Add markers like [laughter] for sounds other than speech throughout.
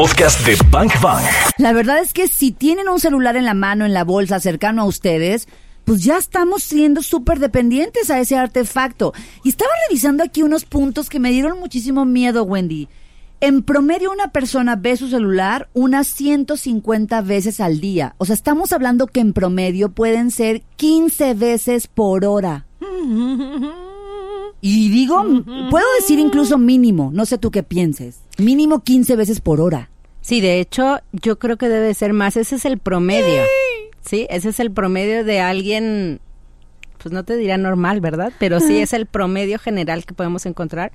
podcast de Bank Bang. La verdad es que si tienen un celular en la mano, en la bolsa, cercano a ustedes, pues ya estamos siendo súper dependientes a ese artefacto. Y estaba revisando aquí unos puntos que me dieron muchísimo miedo, Wendy. En promedio una persona ve su celular unas 150 veces al día. O sea, estamos hablando que en promedio pueden ser 15 veces por hora. Y digo, puedo decir incluso mínimo, no sé tú qué pienses. Mínimo 15 veces por hora. Sí, de hecho, yo creo que debe ser más. Ese es el promedio. Sí, ese es el promedio de alguien pues no te dirá normal, ¿verdad? Pero sí es el promedio general que podemos encontrar.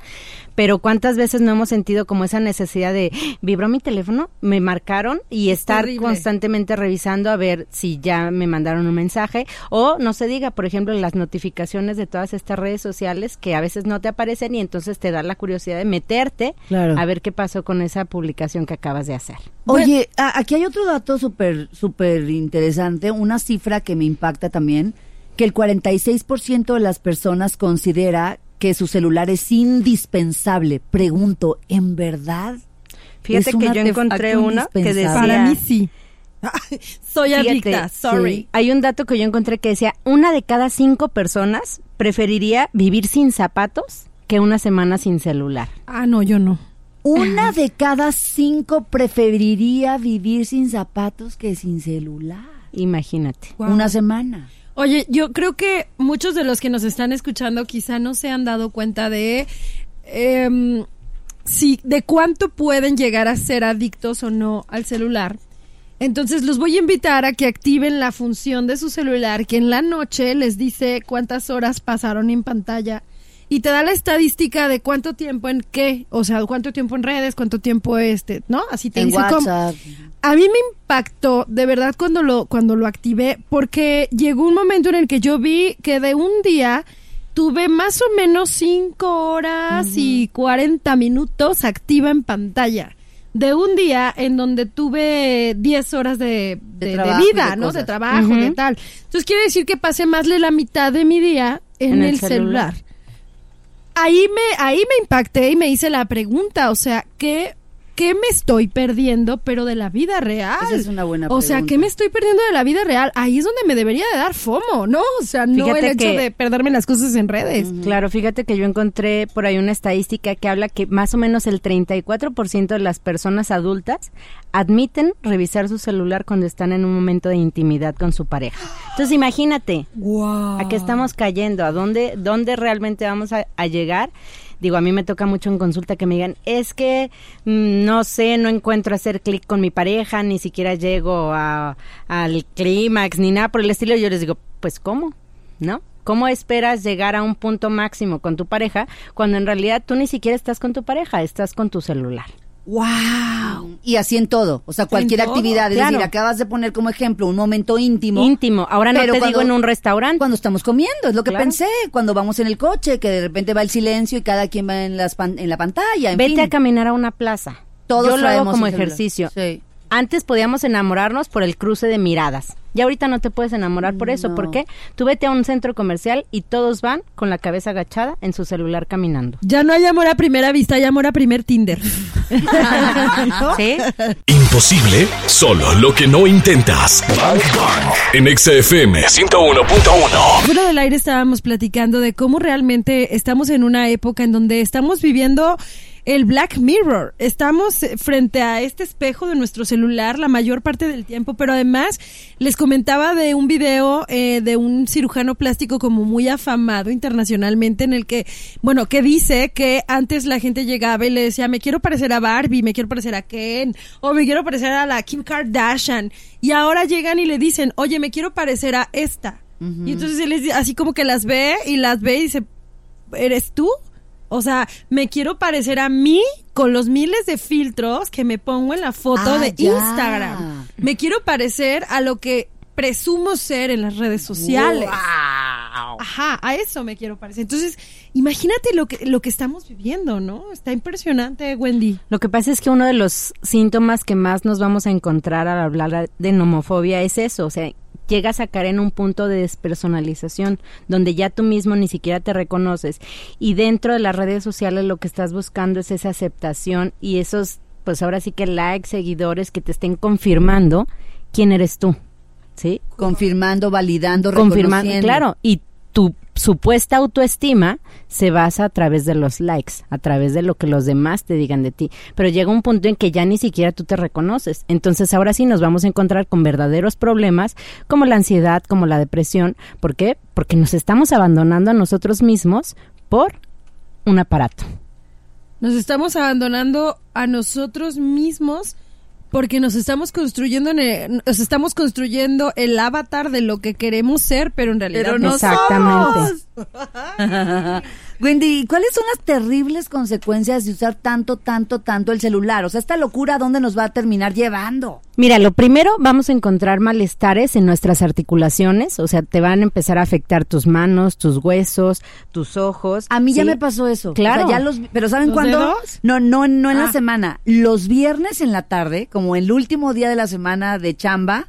Pero cuántas veces no hemos sentido como esa necesidad de vibró mi teléfono, me marcaron y estar constantemente revisando a ver si ya me mandaron un mensaje o no se diga, por ejemplo, las notificaciones de todas estas redes sociales que a veces no te aparecen y entonces te da la curiosidad de meterte a ver qué pasó con esa publicación que acabas de hacer. Oye, aquí hay otro dato súper súper interesante, una cifra que me impacta también que el 46% de las personas considera que su celular es indispensable. Pregunto, ¿en verdad? Fíjate que yo encontré una que decía... Para mí sí. Soy adicta, sorry. Hay un dato que yo encontré que decía, una de cada cinco personas preferiría vivir sin zapatos que una semana sin celular. Ah, no, yo no. Una de cada cinco preferiría vivir sin zapatos que sin celular. Imagínate. Una semana. Oye, yo creo que muchos de los que nos están escuchando quizá no se han dado cuenta de eh, si de cuánto pueden llegar a ser adictos o no al celular. Entonces los voy a invitar a que activen la función de su celular que en la noche les dice cuántas horas pasaron en pantalla y te da la estadística de cuánto tiempo en qué, o sea, cuánto tiempo en redes, cuánto tiempo este, ¿no? Así te dice WhatsApp. A mí me impactó de verdad cuando lo cuando lo activé porque llegó un momento en el que yo vi que de un día tuve más o menos 5 horas y 40 minutos activa en pantalla. De un día en donde tuve 10 horas de, vida, ¿no? De trabajo, de tal. Entonces quiere decir que pasé más de la mitad de mi día en, el, celular ahí me, ahí me impacté y me hice la pregunta, o sea, ¿qué, ¿qué me estoy perdiendo, pero de la vida real? Esa es una buena O sea, ¿qué me estoy perdiendo de la vida real? Ahí es donde me debería de dar FOMO, ¿no? O sea, no el hecho de perderme las cosas en redes. Claro, fíjate que yo encontré por ahí una estadística que habla que más o menos el 34% de las personas adultas admiten revisar su celular cuando están en un momento de intimidad con su pareja. Entonces, imagínate a qué estamos cayendo, a dónde, dónde realmente vamos a, llegar. Digo, a mí me toca mucho en consulta que me digan, es que mm, no sé, no encuentro hacer clic con mi pareja, ni siquiera llego al clímax, ni nada por el estilo. Yo les digo, pues, ¿cómo? ¿No? ¿Cómo esperas llegar a un punto máximo con tu pareja cuando en realidad tú ni siquiera estás con tu pareja, estás con tu celular? ¡Wow! Y así en todo, o sea, cualquier actividad. Es decir, acabas de poner como ejemplo un momento íntimo. Íntimo. Ahora no te digo en un restaurante. Cuando estamos comiendo, es lo que pensé. Cuando vamos en el coche, que de repente va el silencio y cada quien va en, las en la pantalla. En Vete a caminar a una plaza. Todos Yo lo hago como ejercicio. Sí. Antes podíamos enamorarnos por el cruce de miradas. Y ahorita no te puedes enamorar por eso. ¿Por qué? Tú vete a un centro comercial y todos van con la cabeza agachada en su celular caminando. Ya no hay amor a primera vista, hay amor a primer Tinder. [laughs] ¿Sí? Imposible, solo lo que no intentas. En XFM 101.1. Fuera del aire estábamos platicando de cómo realmente estamos en una época en donde estamos viviendo el Black Mirror. Estamos frente a este espejo de nuestro celular la mayor parte del tiempo, pero además les comentaba de un video eh, de un cirujano plástico como muy afamado internacionalmente en el que, bueno, que dice que antes la gente llegaba y le decía, me quiero parecer a Barbie, me quiero parecer a Ken, o me quiero parecer a la Kim Kardashian. Y ahora llegan y le dicen, oye, me quiero parecer a esta. Y entonces él así como que las ve y las ve y dice, ¿eres tú? O sea, me quiero parecer a mí con los miles de filtros que me pongo en la foto ah, de Instagram. Me quiero parecer a lo que presumo ser en las redes sociales. Ajá, a eso me quiero parecer. Entonces, imagínate lo que, lo que estamos viviendo, ¿no? Está impresionante, Wendy. Lo que pasa es que uno de los síntomas que más nos vamos a encontrar al hablar de nomofobia es eso, o sea, llegas a caer en un punto de despersonalización donde ya tú mismo ni siquiera te reconoces y dentro de las redes sociales lo que estás buscando es esa aceptación y esos pues ahora sí que likes, seguidores que te estén confirmando quién eres tú. ¿Sí? Confirmando, validando, Confirmando, reconociendo. claro, y supuesta autoestima se basa a través de los likes, a través de lo que los demás te digan de ti. Pero llega un punto en que ya ni siquiera tú te reconoces. Entonces ahora sí nos vamos a encontrar con verdaderos problemas como la ansiedad, como la depresión. ¿Por qué? Porque nos estamos abandonando a nosotros mismos por un aparato. Nos estamos abandonando a nosotros mismos porque nos estamos construyendo en el- nos estamos construyendo el avatar de lo que queremos ser, pero en realidad Pero no Exactamente. [laughs] Wendy, ¿cuáles son las terribles consecuencias de usar tanto, tanto, tanto el celular? O sea, esta locura, ¿a dónde nos va a terminar llevando? Mira, lo primero vamos a encontrar malestares en nuestras articulaciones, o sea, te van a empezar a afectar tus manos, tus huesos, tus ojos. A mí ya me pasó eso. Claro. O sea, ya los, pero ¿saben ¿Los cuándo? dedos? No, no, no en la Ah. semana. Los viernes en la tarde, como el último día de la semana de chamba,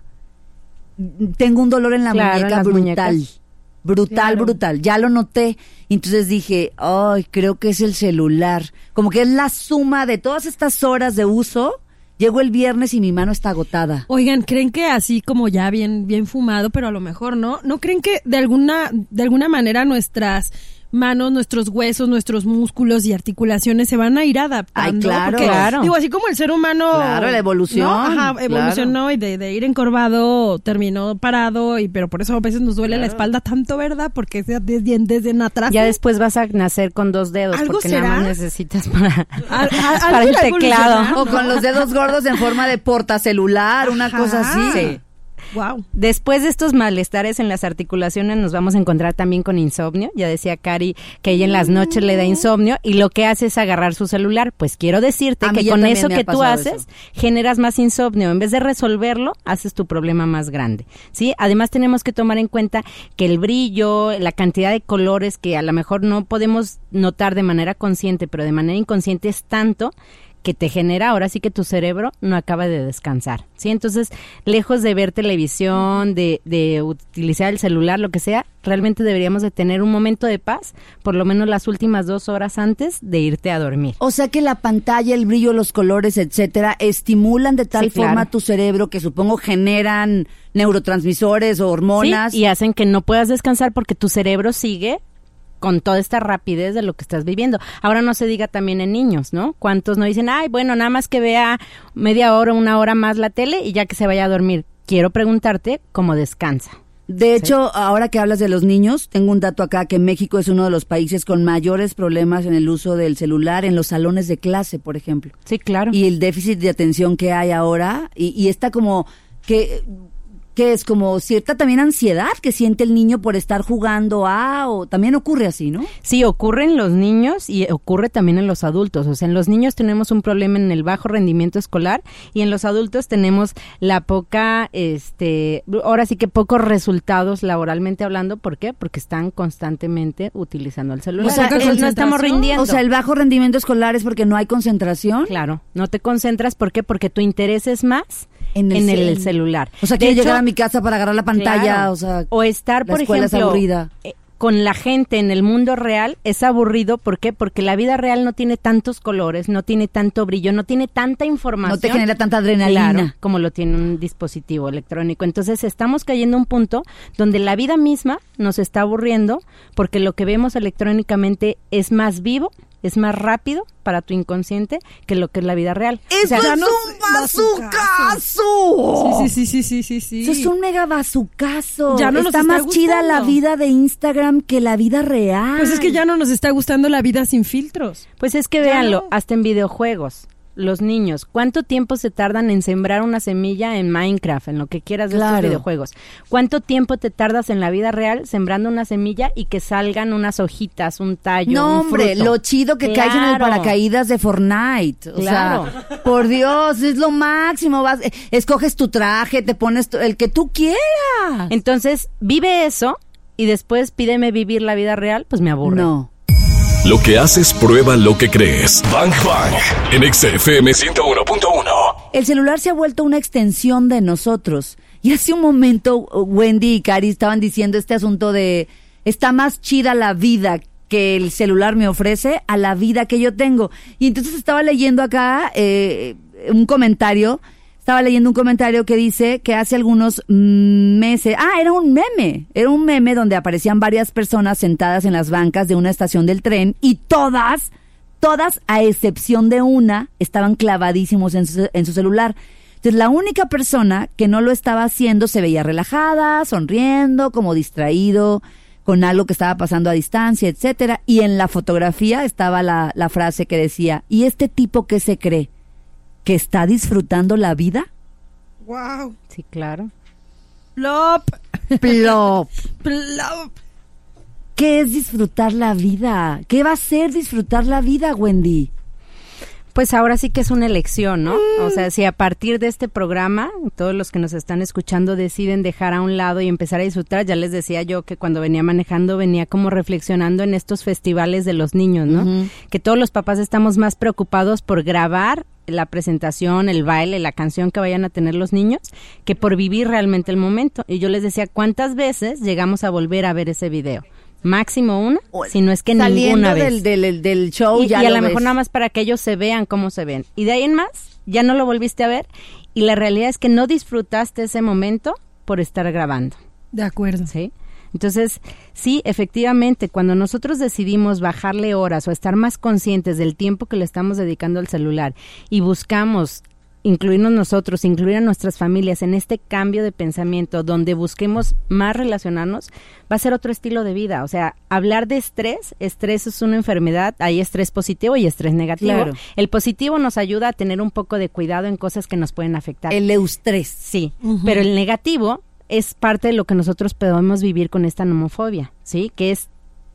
tengo un dolor en la Claro, en muñeca las brutal. muñecas. Brutal, Claro. brutal. Ya lo noté. Entonces dije, ay, creo que es el celular. Como que es la suma de todas estas horas de uso. Llego el viernes y mi mano está agotada. Oigan, ¿creen que así como ya bien bien fumado, pero a lo mejor no? ¿No creen que de alguna de alguna manera nuestras manos, nuestros huesos, nuestros músculos y articulaciones se van a ir adaptando? Ay, claro. Porque, Claro. Digo, así como el ser humano Claro, la evolución, ¿no? Ajá, claro. evolucionó y de, de ir encorvado terminó parado y pero por eso a veces nos duele la espalda tanto, ¿verdad? Porque es desde, desde en atrás. Ya después vas a nacer con dos dedos ¿Algo porque será? nada más necesitas para, [laughs] Al- al- para el teclado. O con los dedos gordos en forma de portacelular, una Ajá. cosa así. Sí. Wow. Después de estos malestares en las articulaciones nos vamos a encontrar también con insomnio. Ya decía Cari que ella en las noches le da insomnio y lo que hace es agarrar su celular. Pues quiero decirte A que con eso que tú haces eso. generas más insomnio. En vez de resolverlo, haces tu problema más grande. ¿Sí? Además tenemos que tomar en cuenta que el brillo, la cantidad de colores que a lo mejor no podemos notar de manera consciente, pero de manera inconsciente es tanto que te genera, ahora sí que tu cerebro no acaba de descansar, ¿sí? Entonces, lejos de ver televisión, de, de utilizar el celular, lo que sea, realmente deberíamos de tener un momento de paz, por lo menos las últimas dos horas antes de irte a dormir. O sea que la pantalla, el brillo, los colores, etcétera, estimulan de tal Sí, claro. forma tu cerebro que supongo generan neurotransmisores o hormonas. Sí, y hacen que no puedas descansar porque tu cerebro sigue con toda esta rapidez de lo que estás viviendo. Ahora no se diga también en niños, ¿no? ¿Cuántos no dicen, ay, bueno, nada más que vea media hora, una hora más la tele y ya que se vaya a dormir? Quiero preguntarte cómo descansa. De hecho, ahora que hablas de los niños, tengo un dato acá que México es uno de los países con mayores problemas en el uso del celular en los salones de clase, por ejemplo. Sí, claro. Y el déficit de atención que hay ahora, y, y está como que que es como cierta también ansiedad que siente el niño por estar jugando a o también ocurre así, ¿no? Sí, ocurre en los niños y ocurre también en los adultos. O sea, en los niños tenemos un problema en el bajo rendimiento escolar y en los adultos tenemos la poca, este, ahora sí que pocos resultados laboralmente hablando. ¿Por qué? Porque están constantemente utilizando el celular. O sea, el- no estamos rindiendo. O sea, el bajo rendimiento escolar es porque no hay concentración. Claro, no te concentras. ¿Por qué? Porque tu interés es más En en el el, cel- celular. O sea, quiero hecho, llegar a mi casa para agarrar la pantalla, Claro. o sea, o estar, la por escuela es ejemplo, aburrida. eh, con la gente en el mundo real es aburrido. ¿Por qué? Porque la vida real no tiene tantos colores, no tiene tanto brillo, no tiene tanta información. no te genera tanta adrenalina. Claro, como lo tiene un dispositivo electrónico. Entonces estamos cayendo a un punto donde la vida misma nos está aburriendo porque lo que vemos electrónicamente es más vivo, es más rápido para tu inconsciente que lo que es la vida real. O ¡Eso sea, es no un bazucazo! Sí, sí, sí, sí, sí, sí. Eso es un mega bazucazo. Ya no nos está, está más chida la vida de Instagram que la vida real. Pues es que ya no nos está gustando la vida sin filtros. Pues es que véanlo, hasta en videojuegos. Los niños, ¿cuánto tiempo se tardan en sembrar una semilla en Minecraft, en lo que quieras de Claro. estos videojuegos? ¿Cuánto tiempo te tardas en la vida real sembrando una semilla y que salgan unas hojitas, un tallo? No, un hombre, fruto? lo chido que caes en el Claro. paracaídas de Fortnite. O Claro. sea, por Dios, es lo máximo. Vas, eh, escoges tu traje, te pones tu- el que tú quieras. Entonces, vive eso y después pídeme vivir la vida real, pues me aburre. No. Lo que haces prueba lo que crees. Bang Bang. En XFM 101.1. El celular se ha vuelto una extensión de nosotros. Y hace un momento Wendy y Cari estaban diciendo este asunto de está más chida la vida que el celular me ofrece a la vida que yo tengo. Y entonces estaba leyendo acá eh, un comentario estaba leyendo un comentario que dice que hace algunos meses, ah, era un meme, era un meme donde aparecían varias personas sentadas en las bancas de una estación del tren y todas, todas a excepción de una, estaban clavadísimos en su, en su celular. Entonces la única persona que no lo estaba haciendo se veía relajada, sonriendo, como distraído, con algo que estaba pasando a distancia, etcétera. Y en la fotografía estaba la, la frase que decía, ¿y este tipo qué se cree? Que está disfrutando la vida? Wow. Sí, claro. Plop. Plop. [laughs] Plop. ¿Qué es disfrutar la vida? ¿Qué va a ser disfrutar la vida, Wendy? Pues ahora sí que es una elección, ¿no? O sea, si a partir de este programa todos los que nos están escuchando deciden dejar a un lado y empezar a disfrutar, ya les decía yo que cuando venía manejando venía como reflexionando en estos festivales de los niños, ¿no? Que todos los papás estamos más preocupados por grabar la presentación, el baile, la canción que vayan a tener los niños, que por vivir realmente el momento. Y yo les decía, ¿cuántas veces llegamos a volver a ver ese video? máximo una, si no es que ninguna vez. Del, del, del show y, ya y a lo lo mejor ves. nada más para que ellos se vean cómo se ven. Y de ahí en más, ya no lo volviste a ver y la realidad es que no disfrutaste ese momento por estar grabando, De acuerdo. ¿sí? Entonces, sí, efectivamente, cuando nosotros decidimos bajarle horas o estar más conscientes del tiempo que le estamos dedicando al celular y buscamos incluirnos nosotros, incluir a nuestras familias en este cambio de pensamiento donde busquemos más relacionarnos, va a ser otro estilo de vida. O sea, hablar de estrés, estrés es una enfermedad, hay estrés positivo y estrés negativo. Claro. El positivo nos ayuda a tener un poco de cuidado en cosas que nos pueden afectar. El eustrés. Sí, pero el negativo es parte de lo que nosotros podemos vivir con esta nomofobia, ¿sí? Que es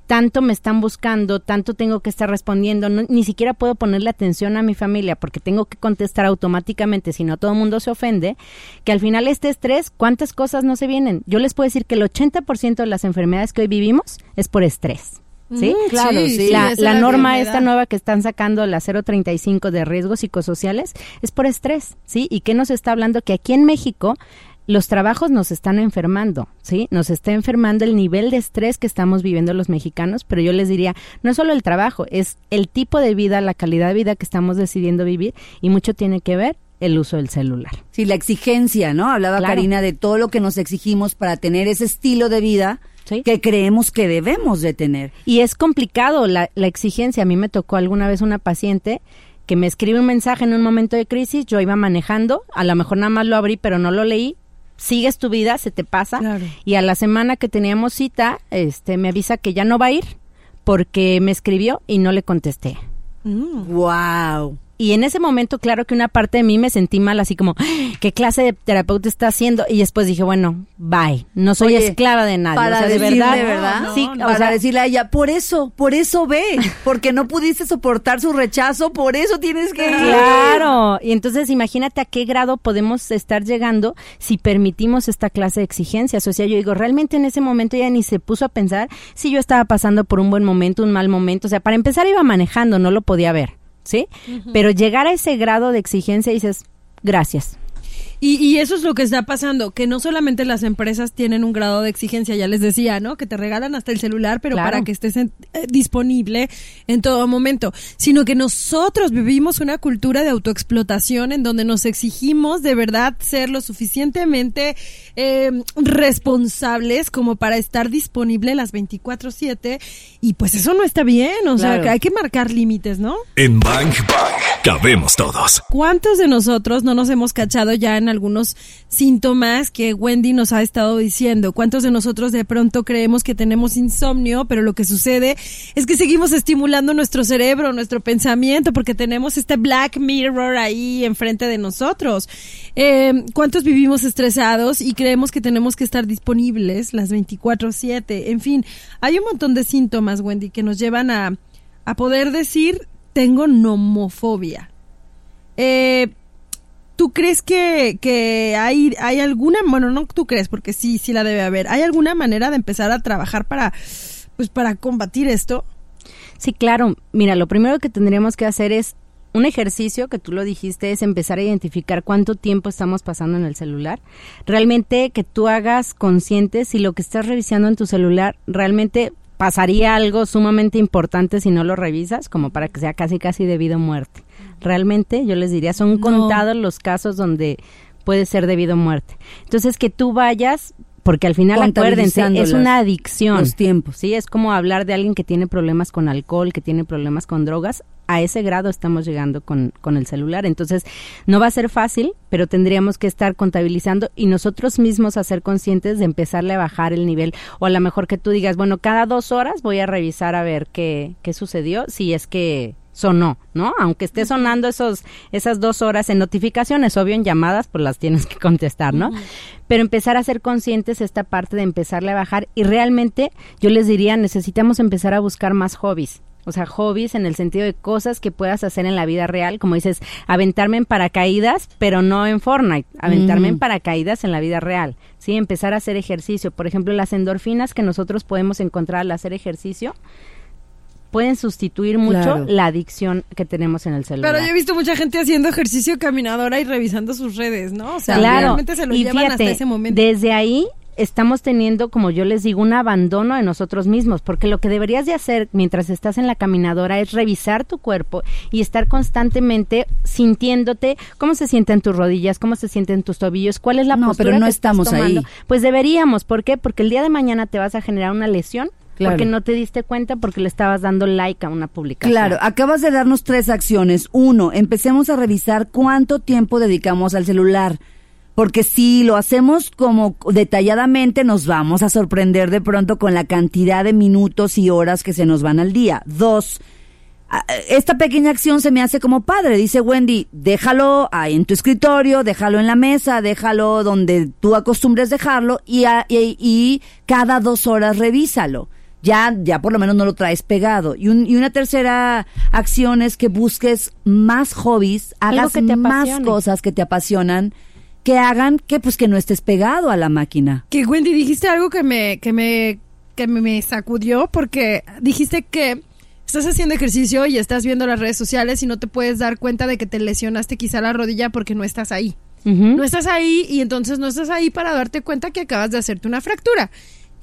tanto me están buscando, tanto tengo que estar respondiendo, no- ni siquiera puedo ponerle atención a mi familia porque tengo que contestar automáticamente, si no todo el mundo se ofende, que al final este estrés, ¿cuántas cosas no se vienen? Yo les puedo decir que el 80% de las enfermedades que hoy vivimos es por estrés. ¿Sí? Mm, Claro, sí, sí, La, norma esta nueva que están sacando, la 035 de riesgos psicosociales, es por estrés, ¿sí? ¿Y qué nos está hablando? Que aquí en México los trabajos nos están enfermando, ¿sí? Nos está enfermando el nivel de estrés que estamos viviendo los mexicanos, pero yo les diría, no es solo el trabajo, es el tipo de vida, la calidad de vida que estamos decidiendo vivir y mucho tiene que ver el uso del celular. Sí, la exigencia, ¿no? Hablaba Claro. Karina de todo lo que nos exigimos para tener ese estilo de vida Sí. que creemos que debemos de tener. Y es complicado la, la exigencia. A mí me tocó alguna vez una paciente que me escribe un mensaje en un momento de crisis, yo iba manejando, a lo mejor nada más lo abrí, pero no lo leí. Sigues tu vida, se te pasa. Claro. Y a la semana que teníamos cita, este me avisa que ya no va a ir porque me escribió y no le contesté. Mm. Wow. Y en ese momento, claro que una parte de mí me sentí mal, así como, "Ah, ¿qué clase de terapeuta está haciendo? Y después dije, bueno, bye, no soy Oye, esclava de nadie. Para o sea, de verdad, ¿verdad? sí, No, o sea, decirle a ella, por eso, por eso ve, porque no pudiste soportar su rechazo, por eso tienes que ir. Claro, y entonces imagínate a qué grado podemos estar llegando si permitimos esta clase de exigencias. O sea, yo digo, realmente en ese momento ella ni se puso a pensar si yo estaba pasando por un buen momento, un mal momento. O sea, para empezar iba manejando, no lo podía ver, ¿sí? Pero llegar a ese grado de exigencia dices, gracias. Y, y eso es lo que está pasando, que no solamente las empresas tienen un grado de exigencia, ya les decía, ¿no? Que te regalan hasta el celular, pero Claro. para que estés en- eh, disponible en todo momento, sino que nosotros vivimos una cultura de autoexplotación en donde nos exigimos de verdad ser lo suficientemente eh, responsables como para estar disponible las 24/7 y pues eso no está bien, o sea, que hay que marcar límites, ¿no? En Bang Bang cabemos todos. ¿Cuántos de nosotros no nos hemos cachado ya en algunos síntomas que Wendy nos ha estado diciendo? ¿Cuántos de nosotros de pronto creemos que tenemos insomnio, pero lo que sucede es que seguimos estimulando nuestro cerebro, nuestro pensamiento, porque tenemos este Black Mirror ahí enfrente de nosotros? Eh, ¿Cuántos vivimos estresados y creemos que tenemos que estar disponibles las 24/7? En fin, hay un montón de síntomas, Wendy, que nos llevan a, a poder decir, tengo nomofobia. Eh, ¿Tú crees que, que hay, hay alguna, bueno, no tú crees, porque sí, sí la debe haber, ¿hay alguna manera de empezar a trabajar para, pues para combatir esto? Sí, claro. Mira, lo primero que tendríamos que hacer es un ejercicio que tú lo dijiste es empezar a identificar cuánto tiempo estamos pasando en el celular. Realmente que tú hagas consciente si lo que estás revisando en tu celular realmente pasaría algo sumamente importante si no lo revisas, como para que sea casi casi de vida o muerte. Realmente, yo les diría, son No. contados los casos donde puede ser debido a muerte. Entonces, que tú vayas, porque al final acuérdense, es una adicción. Los tiempos. Sí, es como hablar de alguien que tiene problemas con alcohol, que tiene problemas con drogas. A ese grado estamos llegando con, con el celular. Entonces, no va a ser fácil, pero tendríamos que estar contabilizando y nosotros mismos hacer conscientes de empezarle a bajar el nivel. O a lo mejor que tú digas, bueno, cada dos horas voy a revisar a ver qué, qué sucedió, si es que sonó, ¿no? Aunque esté sonando esos, esas dos horas en notificaciones, obvio en llamadas, pues las tienes que contestar, ¿no? Pero empezar a ser conscientes esta parte de empezarle a bajar y realmente yo les diría, necesitamos empezar a buscar más hobbies. O sea, hobbies en el sentido de cosas que puedas hacer en la vida real, como dices, aventarme en paracaídas, pero no en Fortnite, aventarme en paracaídas en la vida real, ¿sí? Empezar a hacer ejercicio. Por ejemplo, las endorfinas que nosotros podemos encontrar al hacer ejercicio pueden sustituir mucho Claro. la adicción que tenemos en el celular. Pero yo he visto mucha gente haciendo ejercicio caminadora y revisando sus redes, ¿no? O sea, claro, realmente se lo y llevan fíjate, hasta ese momento. desde ahí estamos teniendo, como yo les digo, un abandono de nosotros mismos, porque lo que deberías de hacer mientras estás en la caminadora es revisar tu cuerpo y estar constantemente sintiéndote cómo se sienten tus rodillas, cómo se sienten tus tobillos, cuál es la No, postura pero no que estás estamos ahí. tomando. Pues deberíamos, ¿por qué? Porque el día de mañana te vas a generar una lesión Claro. porque no te diste cuenta porque le estabas dando like a una publicación. Claro, acabas de darnos tres acciones. Uno, empecemos a revisar cuánto tiempo dedicamos al celular. Porque si lo hacemos como detalladamente, nos vamos a sorprender de pronto con la cantidad de minutos y horas que se nos van al día. Dos, esta pequeña acción se me hace como padre. Dice Wendy, déjalo ahí en tu escritorio, déjalo en la mesa, déjalo donde tú acostumbres dejarlo y, a- y- y cada dos horas revísalo. Ya, ya por lo menos no lo traes pegado. Y, un- y una tercera acción es que busques más hobbies, hagas más cosas que te apasionan, que hagan que pues que no estés pegado a la máquina. Que Wendy, dijiste algo que me, que me, que me, sacudió porque dijiste que estás haciendo ejercicio y estás viendo las redes sociales y no te puedes dar cuenta de que te lesionaste quizá la rodilla porque no estás ahí. No estás ahí y entonces no estás ahí para darte cuenta que acabas de hacerte una fractura.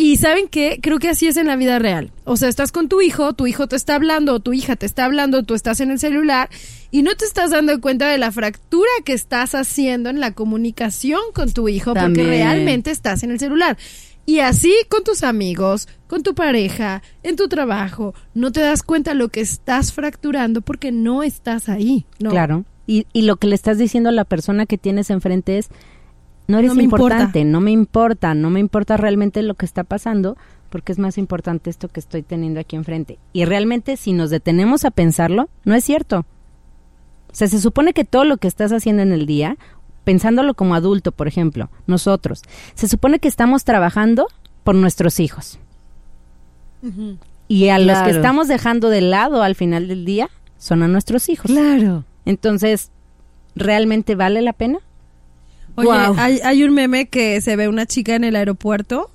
Y saben qué, creo que así es en la vida real. O sea, estás con tu hijo, tu hijo te está hablando, o tu hija te está hablando, tú estás en el celular y no te estás dando cuenta de la fractura que estás haciendo en la comunicación con tu hijo porque realmente estás en el celular. Y así con tus amigos, con tu pareja, en tu trabajo, no te das cuenta lo que estás fracturando porque no estás ahí. ¿no? Claro. Y, y lo que le estás diciendo a la persona que tienes enfrente es, no eres No importante, importa. no me importa, no me importa realmente lo que está pasando, porque es más importante esto que estoy teniendo aquí enfrente. Y realmente si nos detenemos a pensarlo, no es cierto. O sea, se supone que todo lo que estás haciendo en el día, pensándolo como adulto, por ejemplo, nosotros, se supone que estamos trabajando por nuestros hijos. Y a los que estamos dejando de lado al final del día son a nuestros hijos. Claro. Entonces, ¿realmente vale la pena? Oye, hay, hay un meme que se ve una chica en el aeropuerto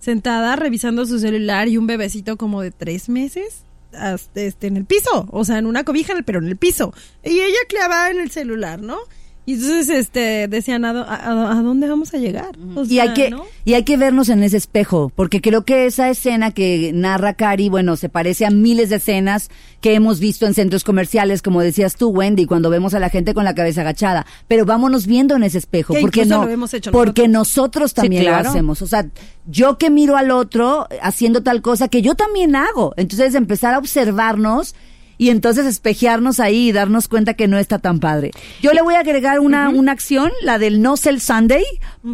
sentada revisando su celular y un bebecito como de tres meses hasta, este, en el piso, o sea, en una cobija, pero en el piso. Y ella clavada en el celular, ¿no? Y entonces este, decían, ¿a, a- dónde vamos a llegar? O y hay que ¿no? y hay que vernos en ese espejo porque creo que esa escena que narra Cari bueno se parece a miles de escenas que hemos visto en centros comerciales como decías tú Wendy cuando vemos a la gente con la cabeza agachada pero vámonos viendo en ese espejo Que porque no lo hemos hecho porque nosotros también claro. lo hacemos o sea yo que miro al otro haciendo tal cosa que yo también hago entonces empezar a observarnos y entonces espejearnos ahí y darnos cuenta que no está tan padre. Yo le voy a agregar una, una acción, la del No Sell Sunday.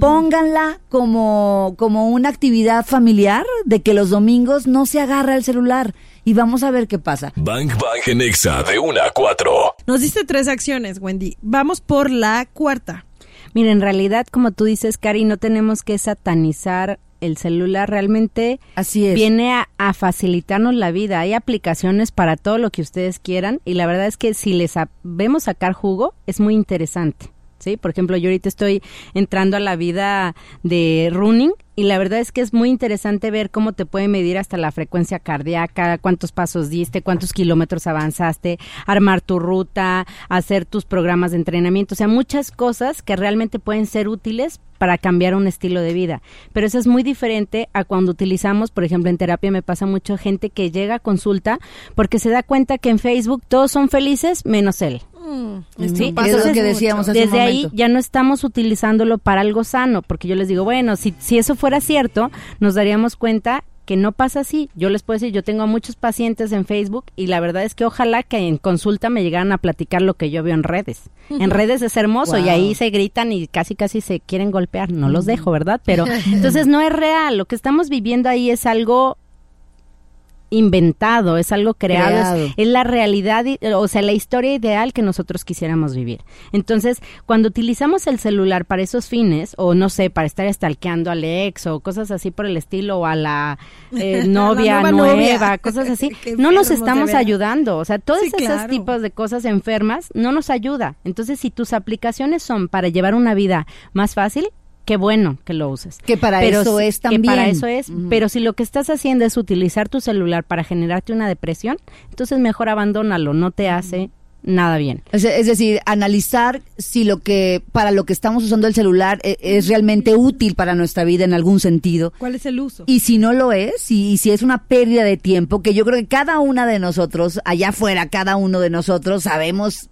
Pónganla como, como una actividad familiar de que los domingos no se agarra el celular y vamos a ver qué pasa. Bang Bang en Exa de 1 a 4. Nos diste tres acciones, Wendy. Vamos por la cuarta. Mira, en realidad, como tú dices, Cari, no tenemos que satanizar el celular. Realmente Así es. viene a, a facilitarnos la vida. Hay aplicaciones para todo lo que ustedes quieran y la verdad es que si les sabemos sacar jugo, es muy interesante. ¿Sí? Por ejemplo, yo ahorita estoy entrando a la vida de running y la verdad es que es muy interesante ver cómo te puede medir hasta la frecuencia cardíaca, cuántos pasos diste, cuántos kilómetros avanzaste, armar tu ruta, hacer tus programas de entrenamiento, o sea, muchas cosas que realmente pueden ser útiles para cambiar un estilo de vida. Pero eso es muy diferente a cuando utilizamos, por ejemplo, en terapia me pasa mucho gente que llega a consulta porque se da cuenta que en Facebook todos son felices menos él. Sí, es lo que decíamos hace un desde ahí ya no estamos utilizándolo para algo sano, porque yo les digo, bueno, si, si eso fuera cierto, nos daríamos cuenta que no pasa así. Yo les puedo decir, yo tengo a muchos pacientes en Facebook y la verdad es que ojalá que en consulta me llegaran a platicar lo que yo veo en redes. En redes es hermoso y ahí se gritan y casi casi se quieren golpear. No los dejo, ¿verdad? Pero [laughs] entonces no es real. Lo que estamos viviendo ahí es algo inventado, es algo creado, es- Creado. Es, la realidad, o sea, la historia ideal que nosotros quisiéramos vivir. Entonces, cuando utilizamos el celular para esos fines, o no sé, para estar stalkeando al ex o cosas así por el estilo, o a la [laughs] eh, novia nueva cosas así, [laughs] no nos estamos ayudando. O sea, todos Sí, esos claro. tipos de cosas enfermas no nos ayuda. Entonces, si tus aplicaciones son para llevar una vida más fácil, qué bueno que lo uses. Que para Pero eso si- es Que para también. eso es. Pero si lo que estás haciendo es utilizar tu celular para generarte una depresión, entonces mejor abandónalo, no te hace nada bien. Es, es decir, analizar si lo que para lo que estamos usando el celular e- es, realmente útil para nuestra vida en algún sentido. ¿Cuál es el uso? Y si no lo es, y, y si es una pérdida de tiempo, que yo creo que cada una de nosotros, allá afuera, cada uno de nosotros sabemos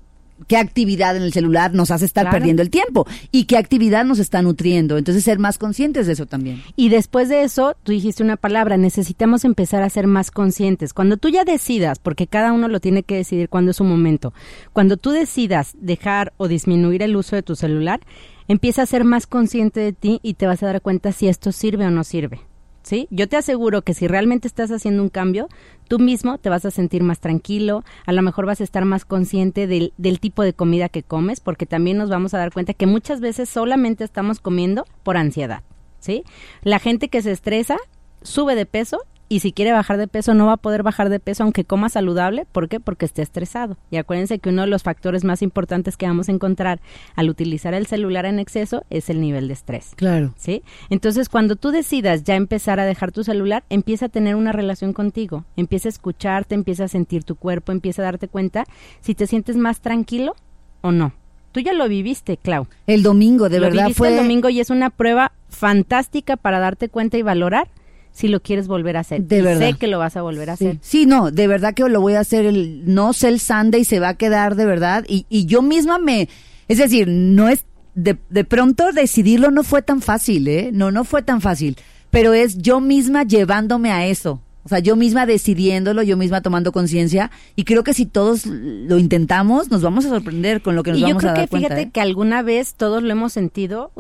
qué actividad en el celular nos hace estar Claro. perdiendo el tiempo y qué actividad nos está nutriendo. Entonces, ser más conscientes de eso también. Y después de eso, tú dijiste una palabra, necesitamos empezar a ser más conscientes. Cuando tú ya decidas, porque cada uno lo tiene que decidir cuando es su momento, cuando tú decidas dejar o disminuir el uso de tu celular, empieza a ser más consciente de ti y te vas a dar cuenta si esto sirve o no sirve. ¿Sí? Yo te aseguro que si realmente estás haciendo un cambio, tú mismo te vas a sentir más tranquilo, a lo mejor vas a estar más consciente del, del tipo de comida que comes, porque también nos vamos a dar cuenta que muchas veces solamente estamos comiendo por ansiedad. ¿sí? La gente que se estresa sube de peso y si quiere bajar de peso no va a poder bajar de peso aunque coma saludable. ¿Por qué? Porque esté estresado. Y acuérdense que uno de los factores más importantes que vamos a encontrar al utilizar el celular en exceso es el nivel de estrés. Claro. ¿Sí? Entonces, cuando tú decidas ya empezar a dejar tu celular, empieza a tener una relación contigo, empieza a escucharte, empieza a sentir tu cuerpo, empieza a darte cuenta si te sientes más tranquilo o no. Tú ya lo viviste, Clau. El domingo, de lo verdad, viviste fue... el domingo y es una prueba fantástica para darte cuenta y valorar si lo quieres volver a hacer. De Y verdad. Sé que lo vas a volver a Sí. hacer. Sí, no, de verdad que lo voy a hacer el no sé el Sunday se va a quedar de verdad y, y yo misma me, es decir, no es de, de pronto decidirlo no fue tan fácil, ¿eh? No, no fue tan fácil, pero es yo misma llevándome a eso. O sea, yo misma decidiéndolo, yo misma tomando conciencia y creo que si todos lo intentamos nos vamos a sorprender con lo que nos Y yo vamos creo a que dar cuenta. fíjate ¿eh? que alguna vez todos lo hemos sentido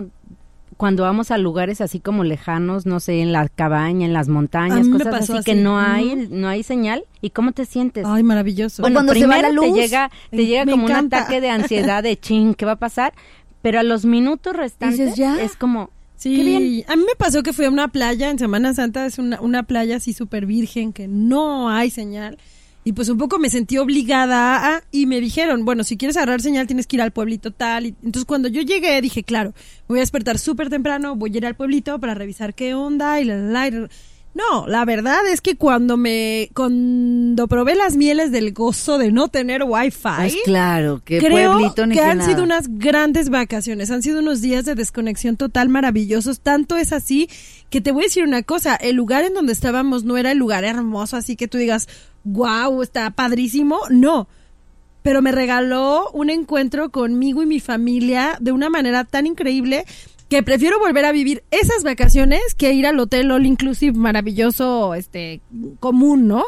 cuando vamos a lugares así como lejanos, no sé, en la cabaña, en las montañas, cosas así, que no hay no hay señal y cómo te sientes. Ay, maravilloso. Bueno, cuando se va la primero te luz. llega te Me- llega como un ataque de ansiedad de [laughs] ching, ¿qué va a pasar? Pero a los minutos restantes Dices, "Ya". es como Sí, qué bien. a mí me pasó que fui a una playa en Semana Santa, es una, una playa así súper virgen que no hay señal. Y pues un poco me sentí obligada a, y me dijeron, bueno, si quieres agarrar señal tienes que ir al pueblito tal. Y, entonces cuando yo llegué dije, claro, me voy a despertar súper temprano, voy a ir al pueblito para revisar qué onda y la, No, la verdad es que cuando me, cuando probé las mieles del gozo de no tener wifi, Pues claro, que Creo pueblito ni que qué han nada. sido unas grandes vacaciones, han sido unos días de desconexión total maravillosos. Tanto es así que te voy a decir una cosa, el lugar en donde estábamos no era el lugar hermoso, así que tú digas, wow, está padrísimo. No, pero me regaló un encuentro conmigo y mi familia de una manera tan increíble que prefiero volver a vivir esas vacaciones que ir al hotel all inclusive maravilloso, este, común, ¿no?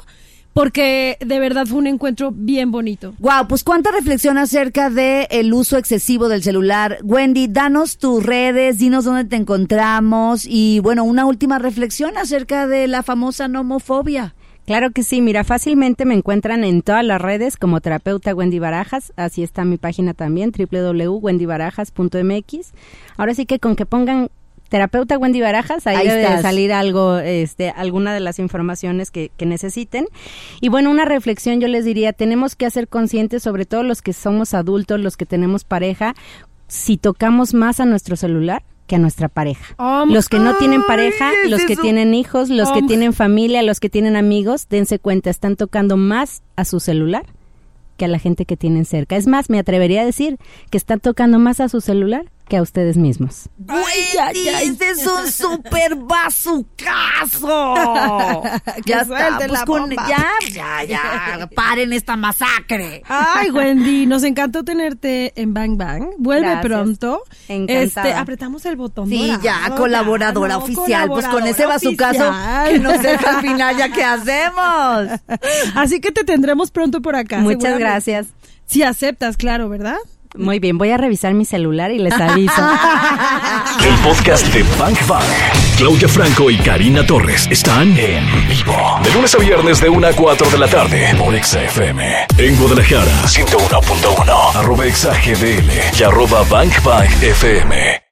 Porque de verdad fue un encuentro bien bonito. Wow, pues cuánta reflexión acerca de el uso excesivo del celular. Wendy, danos tus redes, dinos dónde te encontramos y bueno, una última reflexión acerca de la famosa nomofobia. Claro que sí, mira, fácilmente me encuentran en todas las redes como terapeuta Wendy Barajas, así está mi página también, www.wendybarajas.mx. Ahora sí que con que pongan terapeuta Wendy Barajas, ahí, Ahí debe estás. salir algo, este, alguna de las informaciones que, que necesiten. Y bueno, una reflexión yo les diría, tenemos que hacer conscientes, sobre todo los que somos adultos, los que tenemos pareja, si tocamos más a nuestro celular que a nuestra pareja. Um, los que no tienen ay, pareja, ¿qué es los que eso? tienen hijos, los que tienen familia, los que tienen amigos, dense cuenta, están tocando más a su celular que a la gente que tienen cerca. Es más, me atrevería a decir que están tocando más a su celular que a ustedes mismos. Güey, este es un [laughs] super bazucazo. [laughs] ya está, pues la con- bomba. ya, ya, ya, paren esta masacre. Ay, Wendy, [laughs] nos encantó tenerte en Bang Bang. Vuelve Gracias. pronto. Encantada. Este, apretamos el botón. Sí, dorado, ya, colaboradora no, oficial. Pues con ese bazucazo que nos deja al final, ¿ya qué hacemos? Así que te tendremos pronto por acá. Muchas gracias. Si aceptas, claro, ¿verdad? Muy bien, voy a revisar mi celular y les aviso. [laughs] El podcast de Bang Bang. Claudia Franco y Karina Torres están en vivo. De lunes a viernes de 1 a 4 de la tarde por Exa FM. En Guadalajara, 101.1. Arroba Exa GDL y arroba Bang Bang FM.